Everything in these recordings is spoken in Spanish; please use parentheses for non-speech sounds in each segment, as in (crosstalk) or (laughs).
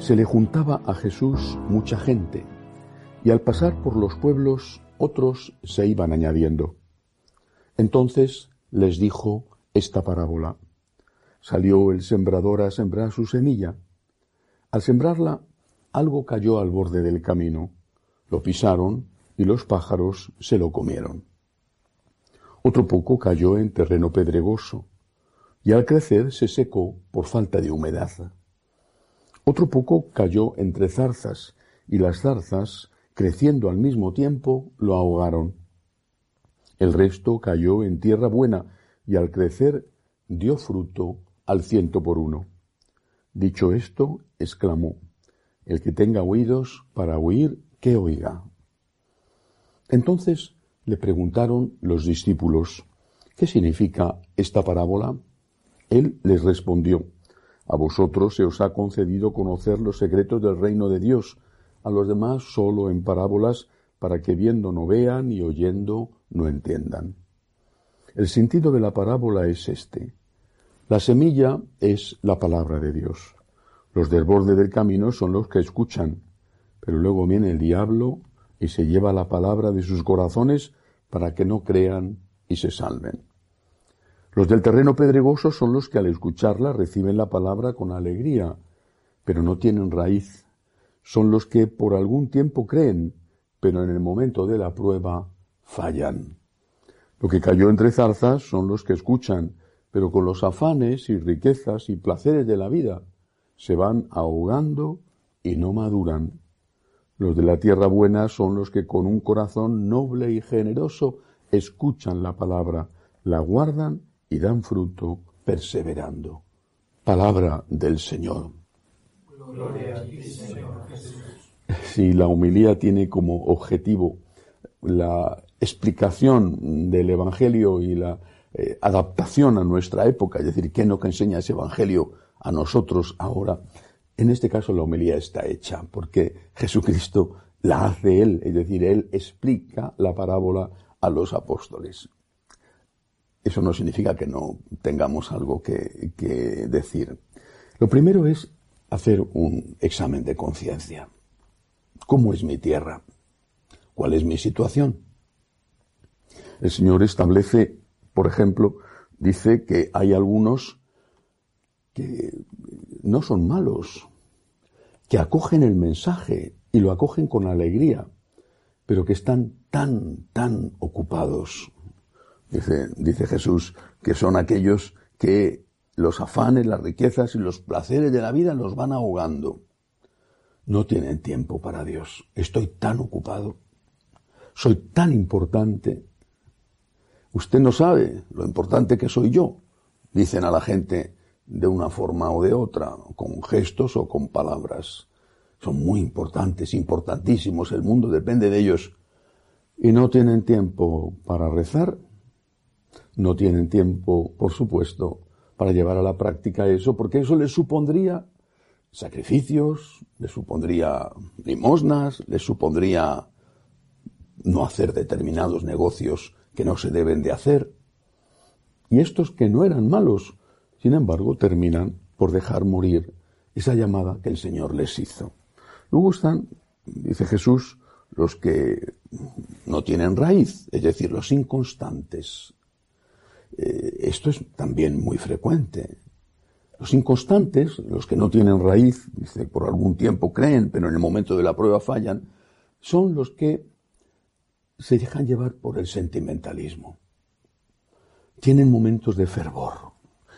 se le juntaba a Jesús mucha gente, y al pasar por los pueblos otros se iban añadiendo. Entonces les dijo esta parábola. Salió el sembrador a sembrar su semilla. Al sembrarla, algo cayó al borde del camino. Lo pisaron y los pájaros se lo comieron. Otro poco cayó en terreno pedregoso, y al crecer se secó por falta de humedad. Otro poco cayó entre zarzas, y las zarzas, creciendo al mismo tiempo, lo ahogaron. El resto cayó en tierra buena, y al crecer dio fruto al ciento por uno. Dicho esto, exclamó, El que tenga oídos para oír, que oiga. Entonces le preguntaron los discípulos, ¿qué significa esta parábola? Él les respondió, a vosotros se os ha concedido conocer los secretos del reino de Dios, a los demás solo en parábolas, para que viendo no vean y oyendo no entiendan. El sentido de la parábola es este. La semilla es la palabra de Dios. Los del borde del camino son los que escuchan, pero luego viene el diablo y se lleva la palabra de sus corazones para que no crean y se salven. Los del terreno pedregoso son los que al escucharla reciben la palabra con alegría, pero no tienen raíz. Son los que por algún tiempo creen, pero en el momento de la prueba fallan. Lo que cayó entre zarzas son los que escuchan, pero con los afanes y riquezas y placeres de la vida se van ahogando y no maduran. Los de la tierra buena son los que con un corazón noble y generoso escuchan la palabra, la guardan y dan fruto perseverando. Palabra del Señor. Si la humilía tiene como objetivo la explicación del Evangelio y la eh, adaptación a nuestra época, es decir, qué nos enseña ese Evangelio a nosotros ahora, en este caso la homilía está hecha porque Jesucristo la hace Él, es decir, Él explica la parábola a los apóstoles. Eso no significa que no tengamos algo que, decir. Lo primero es hacer un examen de conciencia. ¿Cómo es mi tierra? ¿Cuál es mi situación? El Señor establece, por ejemplo, dice que hay algunos que no son malos, que acogen el mensaje y lo acogen con alegría, pero que están tan, tan ocupados Dice, dice Jesús que son aquellos que los afanes, las riquezas y los placeres de la vida los van ahogando. No tienen tiempo para Dios. Estoy tan ocupado. Soy tan importante. Usted no sabe lo importante que soy yo. Dicen a la gente de una forma o de otra, con gestos o con palabras. Son muy importantes, importantísimos. El mundo depende de ellos. Y no tienen tiempo para rezar no tienen tiempo, por supuesto, para llevar a la práctica eso, porque eso les supondría sacrificios, les supondría limosnas, les supondría no hacer determinados negocios que no se deben de hacer. Y estos que no eran malos, sin embargo, terminan por dejar morir esa llamada que el Señor les hizo. Luego están, dice Jesús, los que no tienen raíz, es decir, los inconstantes, eh, esto es también muy frecuente. Los inconstantes, los que no tienen raíz, dice, por algún tiempo creen, pero en el momento de la prueba fallan, son los que se dejan llevar por el sentimentalismo. Tienen momentos de fervor,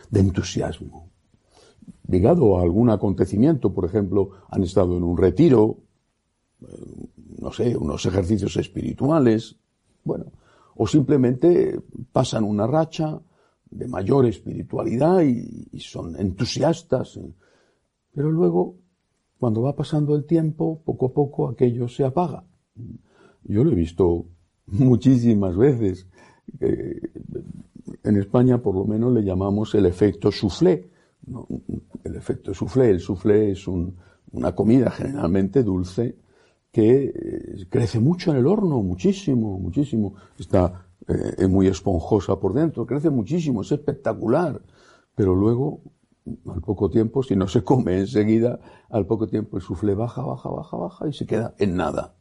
de entusiasmo. Ligado a algún acontecimiento, por ejemplo, han estado en un retiro, eh, no sé, unos ejercicios espirituales, bueno, o simplemente pasan una racha de mayor espiritualidad y, son entusiastas, pero luego cuando va pasando el tiempo, poco a poco aquello se apaga. Yo lo he visto (laughs) muchísimas veces. Eh, en España, por lo menos, le llamamos el efecto soufflé. El efecto soufflé. El soufflé es un- una comida generalmente dulce que eh, crece mucho en el horno, muchísimo, muchísimo. Está eh, muy esponjosa por dentro, crece muchísimo, es espectacular. Pero luego, al poco tiempo, si no se come enseguida, al poco tiempo el soufflé baja, baja, baja, baja y se queda en nada.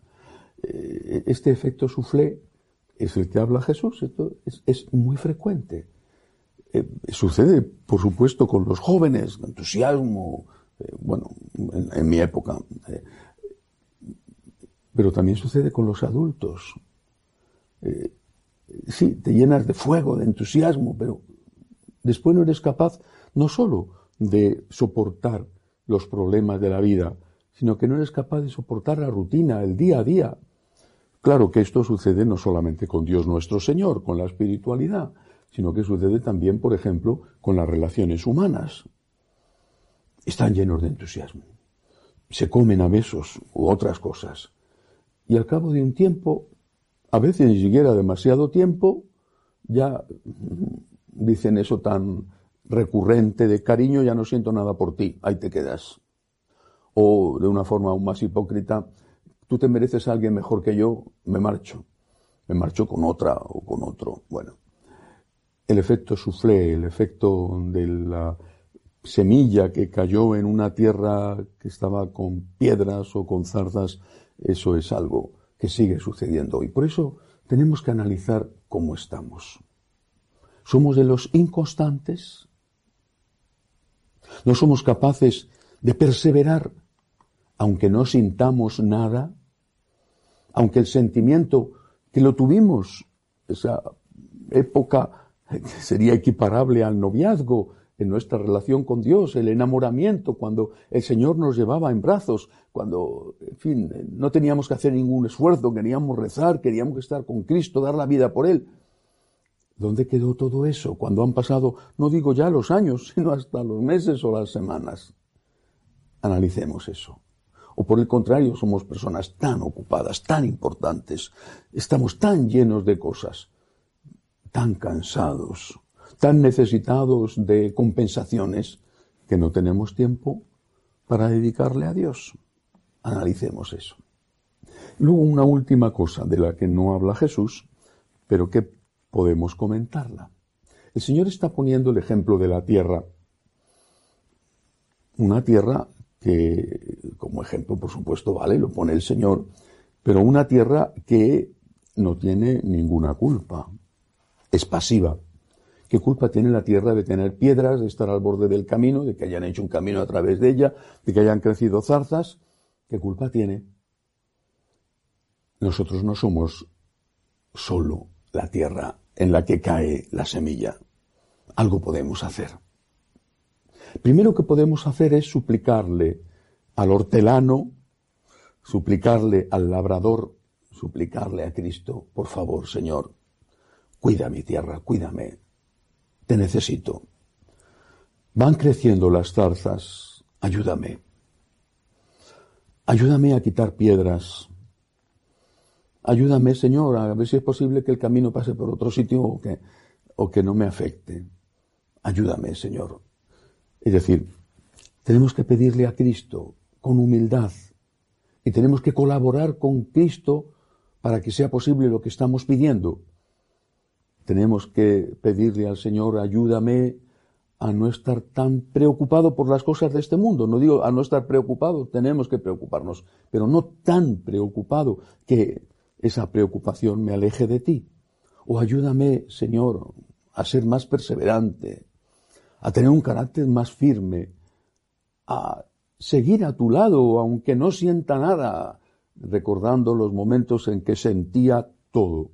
Eh, este efecto soufflé es el que habla Jesús, es, muy frecuente. Sucede, por supuesto, con los jóvenes, entusiasmo, bueno, en, mi época, pero también sucede con los adultos. Eh, sí, te llenas de fuego, de entusiasmo, pero después no eres capaz no solo de soportar los problemas de la vida, sino que no eres capaz de soportar la rutina, el día a día. Claro que esto sucede no solamente con Dios nuestro Señor, con la espiritualidad, sino que sucede también, por ejemplo, con las relaciones humanas. Están llenos de entusiasmo. Se comen a besos u otras cosas. Y al cabo de un tiempo, a veces ni siquiera demasiado tiempo, ya dicen eso tan recurrente de cariño, ya no siento nada por ti, ahí te quedas. O de una forma aún más hipócrita, tú te mereces a alguien mejor que yo, me marcho. Me marcho con otra o con otro. Bueno, el efecto soufflé, el efecto de la semilla que cayó en una tierra que estaba con piedras o con zarzas, eso es algo que sigue sucediendo hoy. Por eso tenemos que analizar cómo estamos. ¿Somos de los inconstantes? ¿No somos capaces de perseverar aunque no sintamos nada? Aunque el sentimiento que lo tuvimos, esa época (laughs) sería equiparable al noviazgo en nuestra relación con Dios, el enamoramiento, cuando el Señor nos llevaba en brazos, cuando, en fin, no teníamos que hacer ningún esfuerzo, queríamos rezar, queríamos estar con Cristo, dar la vida por Él. ¿Dónde quedó todo eso? Cuando han pasado, no digo ya los años, (laughs) sino hasta los meses o las semanas. Analicemos eso. O por el contrario, somos personas tan ocupadas, tan importantes, estamos tan llenos de cosas, tan cansados, tan necesitados de compensaciones, que no tenemos tiempo para dedicarle a Dios. Analicemos eso. Luego una última cosa de la que no habla Jesús, pero que podemos comentarla. El Señor está poniendo el ejemplo de la tierra. Una tierra que, como ejemplo, por supuesto, vale, lo pone el Señor, pero una tierra que no tiene ninguna culpa, es pasiva. ¿Qué culpa tiene la tierra de tener piedras, de estar al borde del camino, de que hayan hecho un camino a través de ella, de que hayan crecido zarzas? ¿Qué culpa tiene? Nosotros no somos solo la tierra en la que cae la semilla. Algo podemos hacer. Primero que podemos hacer es suplicarle al hortelano, suplicarle al labrador, suplicarle a Cristo, por favor, Señor, cuida mi tierra, cuídame, te necesito. Van creciendo las zarzas, ayúdame. Ayúdame a quitar piedras. Ayúdame, Señor, a ver si es posible que el camino pase por otro sitio o que, o que no me afecte. Ayúdame, Señor. Es decir, tenemos que pedirle a Cristo con humildad y tenemos que colaborar con Cristo para que sea posible lo que estamos pidiendo. Tenemos que pedirle al Señor, ayúdame a no estar tan preocupado por las cosas de este mundo. No digo a no estar preocupado, tenemos que preocuparnos, pero no tan preocupado que esa preocupación me aleje de ti. O ayúdame, Señor, a ser más perseverante, a tener un carácter más firme, a seguir a tu lado, aunque no sienta nada, recordando los momentos en que sentía todo.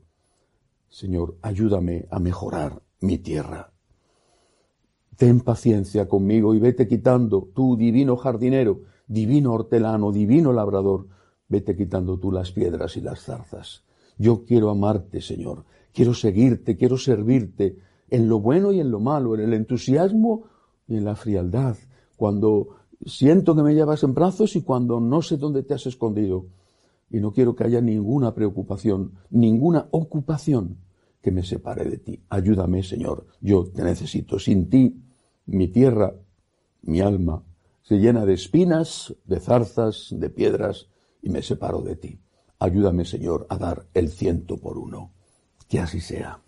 Señor, ayúdame a mejorar mi tierra. Ten paciencia conmigo y vete quitando, tú, divino jardinero, divino hortelano, divino labrador, vete quitando tú las piedras y las zarzas. Yo quiero amarte, Señor, quiero seguirte, quiero servirte, en lo bueno y en lo malo, en el entusiasmo y en la frialdad, cuando Siento que me llevas en brazos y cuando no sé dónde te has escondido. Y no quiero que haya ninguna preocupación, ninguna ocupación que me separe de ti. Ayúdame, Señor. Yo te necesito. Sin ti, mi tierra, mi alma, se llena de espinas, de zarzas, de piedras, y me separo de ti. Ayúdame, Señor, a dar el ciento por uno. Que así sea.